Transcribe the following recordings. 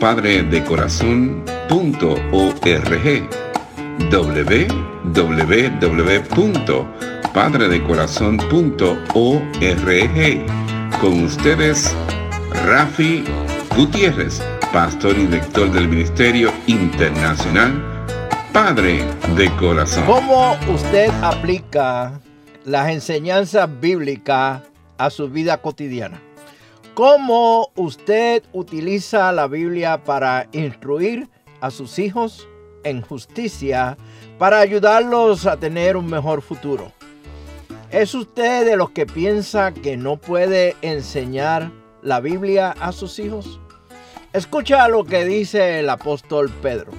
www.padredecorazon.org www.padredecorazon.org Con ustedes, Rafi Gutiérrez, pastor y director del Ministerio Internacional Padre de Corazón. ¿Cómo usted aplica las enseñanzas bíblicas a su vida cotidiana? ¿Cómo usted utiliza la Biblia para instruir a sus hijos en justicia, para ayudarlos a tener un mejor futuro? ¿Es usted de los que piensa que no puede enseñar la Biblia a sus hijos? Escucha lo que dice el apóstol Pedro.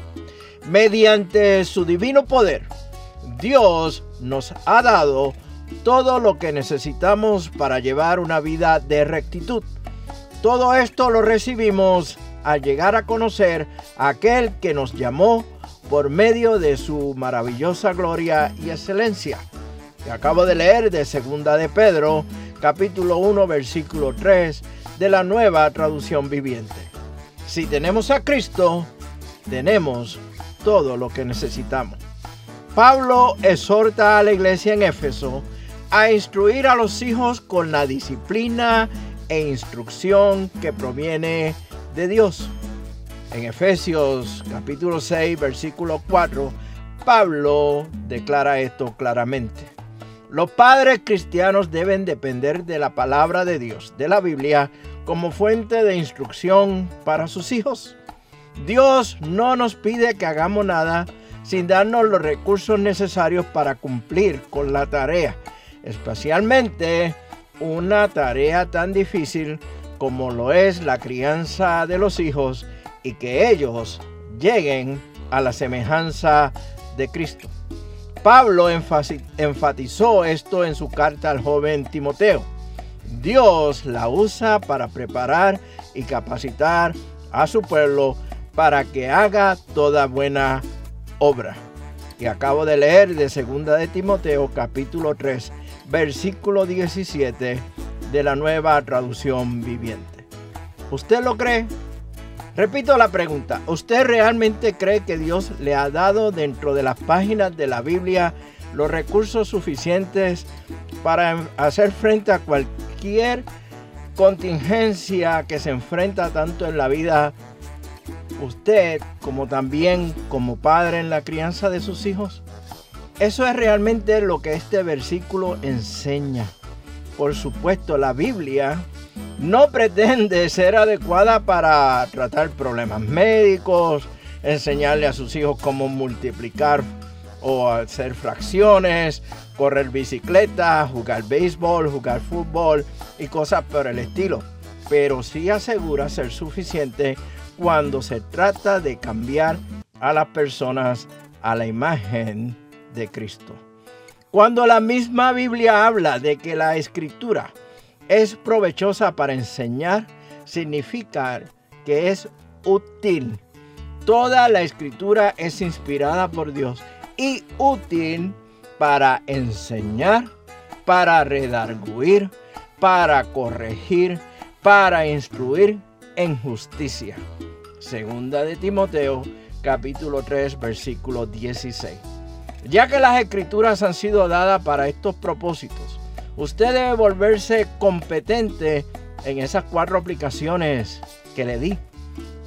Mediante su divino poder, Dios nos ha dado todo lo que necesitamos para llevar una vida de rectitud todo esto lo recibimos al llegar a conocer a aquel que nos llamó por medio de su maravillosa gloria y excelencia. Acabo de leer de Segunda de Pedro, capítulo 1, versículo 3 de la nueva traducción viviente. Si tenemos a Cristo, tenemos todo lo que necesitamos. Pablo exhorta a la iglesia en Éfeso a instruir a los hijos con la disciplina e instrucción que proviene de Dios. En Efesios capítulo 6, versículo 4, Pablo declara esto claramente. Los padres cristianos deben depender de la palabra de Dios, de la Biblia, como fuente de instrucción para sus hijos. Dios no nos pide que hagamos nada sin darnos los recursos necesarios para cumplir con la tarea, especialmente una tarea tan difícil como lo es la crianza de los hijos y que ellos lleguen a la semejanza de Cristo. Pablo enfatizó esto en su carta al joven Timoteo. Dios la usa para preparar y capacitar a su pueblo para que haga toda buena obra. Y acabo de leer de 2 de Timoteo capítulo 3 versículo 17 de la nueva traducción viviente. ¿Usted lo cree? Repito la pregunta, ¿usted realmente cree que Dios le ha dado dentro de las páginas de la Biblia los recursos suficientes para hacer frente a cualquier contingencia que se enfrenta tanto en la vida usted como también como padre en la crianza de sus hijos? Eso es realmente lo que este versículo enseña. Por supuesto, la Biblia no pretende ser adecuada para tratar problemas médicos, enseñarle a sus hijos cómo multiplicar o hacer fracciones, correr bicicleta, jugar béisbol, jugar fútbol y cosas por el estilo. Pero sí asegura ser suficiente cuando se trata de cambiar a las personas a la imagen de Cristo. Cuando la misma Biblia habla de que la escritura es provechosa para enseñar, significa que es útil. Toda la escritura es inspirada por Dios y útil para enseñar, para redarguir, para corregir, para instruir en justicia. Segunda de Timoteo, capítulo 3, versículo 16. Ya que las escrituras han sido dadas para estos propósitos, usted debe volverse competente en esas cuatro aplicaciones que le di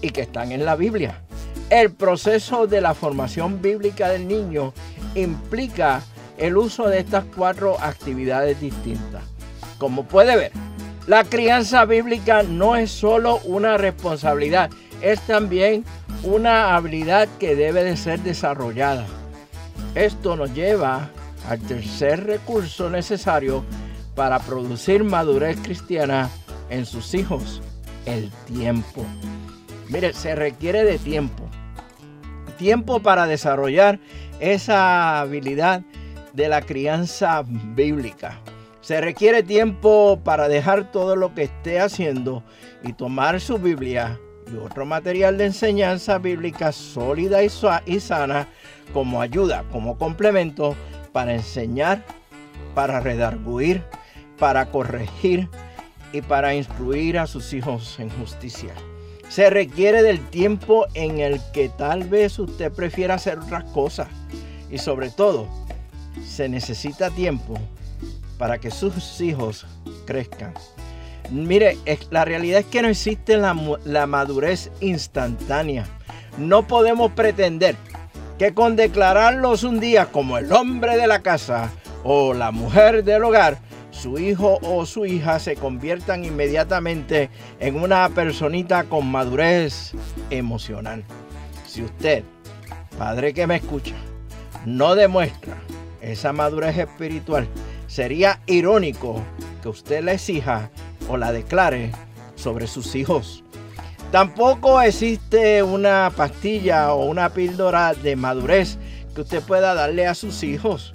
y que están en la Biblia. El proceso de la formación bíblica del niño implica el uso de estas cuatro actividades distintas. Como puede ver, la crianza bíblica no es solo una responsabilidad, es también una habilidad que debe de ser desarrollada. Esto nos lleva al tercer recurso necesario para producir madurez cristiana en sus hijos, el tiempo. Mire, se requiere de tiempo. Tiempo para desarrollar esa habilidad de la crianza bíblica. Se requiere tiempo para dejar todo lo que esté haciendo y tomar su Biblia y otro material de enseñanza bíblica sólida y sana como ayuda, como complemento para enseñar, para redarguir, para corregir y para instruir a sus hijos en justicia. Se requiere del tiempo en el que tal vez usted prefiera hacer otras cosas. Y sobre todo, se necesita tiempo para que sus hijos crezcan. Mire, la realidad es que no existe la, la madurez instantánea. No podemos pretender que con declararlos un día como el hombre de la casa o la mujer del hogar, su hijo o su hija se conviertan inmediatamente en una personita con madurez emocional. Si usted, padre que me escucha, no demuestra esa madurez espiritual, sería irónico que usted la exija o la declare sobre sus hijos. Tampoco existe una pastilla o una píldora de madurez que usted pueda darle a sus hijos.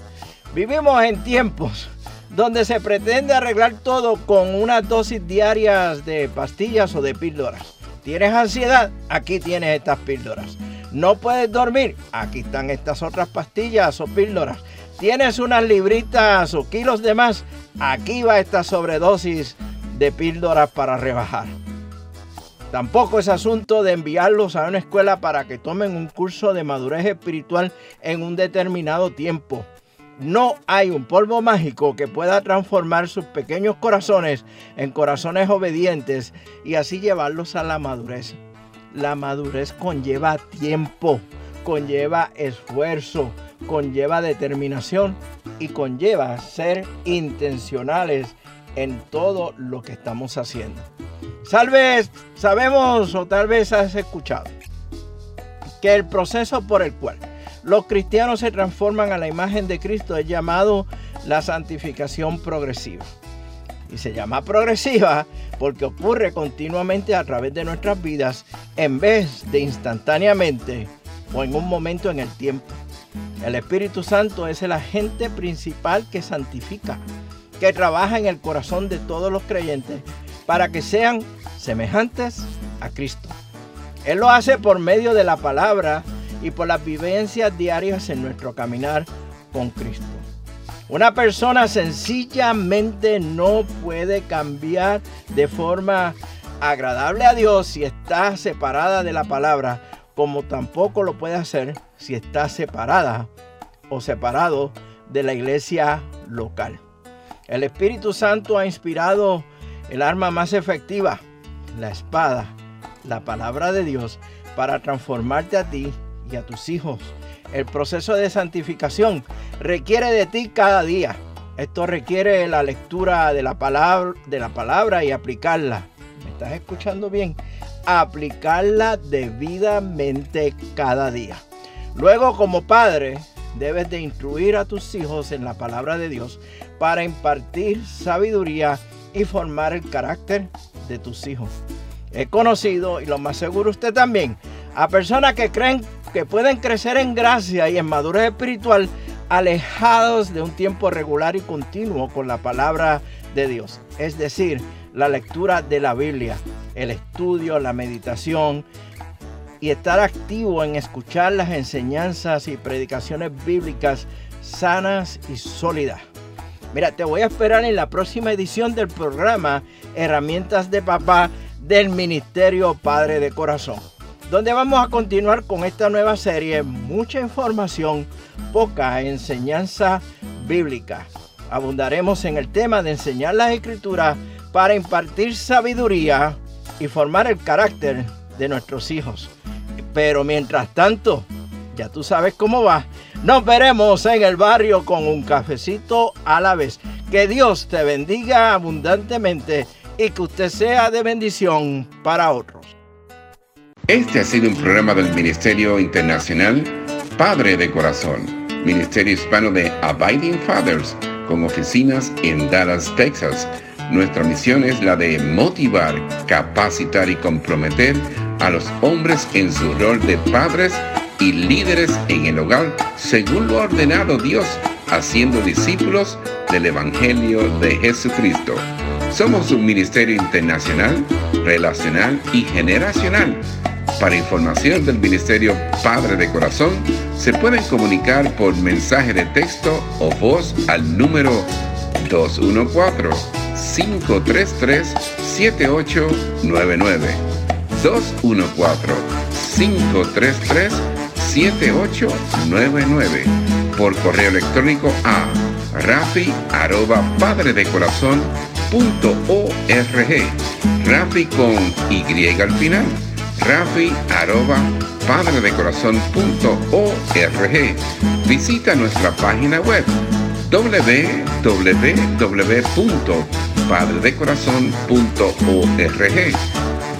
Vivimos en tiempos donde se pretende arreglar todo con unas dosis diarias de pastillas o de píldoras. ¿Tienes ansiedad? Aquí tienes estas píldoras. ¿No puedes dormir? Aquí están estas otras pastillas o píldoras. ¿Tienes unas libritas o kilos de más? Aquí va esta sobredosis de píldoras para rebajar. Tampoco es asunto de enviarlos a una escuela para que tomen un curso de madurez espiritual en un determinado tiempo. No hay un polvo mágico que pueda transformar sus pequeños corazones en corazones obedientes y así llevarlos a la madurez. La madurez conlleva tiempo, conlleva esfuerzo, conlleva determinación y conlleva ser intencionales en todo lo que estamos haciendo. Tal sabemos o tal vez has escuchado que el proceso por el cual los cristianos se transforman a la imagen de Cristo es llamado la santificación progresiva. Y se llama progresiva porque ocurre continuamente a través de nuestras vidas en vez de instantáneamente o en un momento en el tiempo. El Espíritu Santo es el agente principal que santifica, que trabaja en el corazón de todos los creyentes para que sean semejantes a Cristo. Él lo hace por medio de la palabra y por las vivencias diarias en nuestro caminar con Cristo. Una persona sencillamente no puede cambiar de forma agradable a Dios si está separada de la palabra, como tampoco lo puede hacer si está separada o separado de la iglesia local. El Espíritu Santo ha inspirado el arma más efectiva, la espada, la palabra de Dios, para transformarte a ti y a tus hijos. El proceso de santificación requiere de ti cada día. Esto requiere la lectura de la palabra, de la palabra y aplicarla. ¿Me estás escuchando bien? Aplicarla debidamente cada día. Luego, como padre, debes de instruir a tus hijos en la palabra de Dios para impartir sabiduría y formar el carácter de tus hijos. He conocido, y lo más seguro usted también, a personas que creen que pueden crecer en gracia y en madurez espiritual alejados de un tiempo regular y continuo con la palabra de Dios. Es decir, la lectura de la Biblia, el estudio, la meditación y estar activo en escuchar las enseñanzas y predicaciones bíblicas sanas y sólidas. Mira, te voy a esperar en la próxima edición del programa Herramientas de Papá del Ministerio Padre de Corazón, donde vamos a continuar con esta nueva serie, mucha información, poca enseñanza bíblica. Abundaremos en el tema de enseñar las escrituras para impartir sabiduría y formar el carácter de nuestros hijos. Pero mientras tanto, ya tú sabes cómo va. Nos veremos en el barrio con un cafecito a la vez. Que Dios te bendiga abundantemente y que usted sea de bendición para otros. Este ha sido un programa del Ministerio Internacional Padre de Corazón, Ministerio Hispano de Abiding Fathers, con oficinas en Dallas, Texas. Nuestra misión es la de motivar, capacitar y comprometer a los hombres en su rol de padres y líderes en el hogar según lo ordenado Dios, haciendo discípulos del Evangelio de Jesucristo. Somos un ministerio internacional, relacional y generacional. Para información del Ministerio Padre de Corazón, se pueden comunicar por mensaje de texto o voz al número 214-533-7899. 214-533-7899. Por correo electrónico a rafi arroba padre de corazón punto. Rafi con Y al final. Rafi padre de corazón. Visita nuestra página web www.padredecorazon.org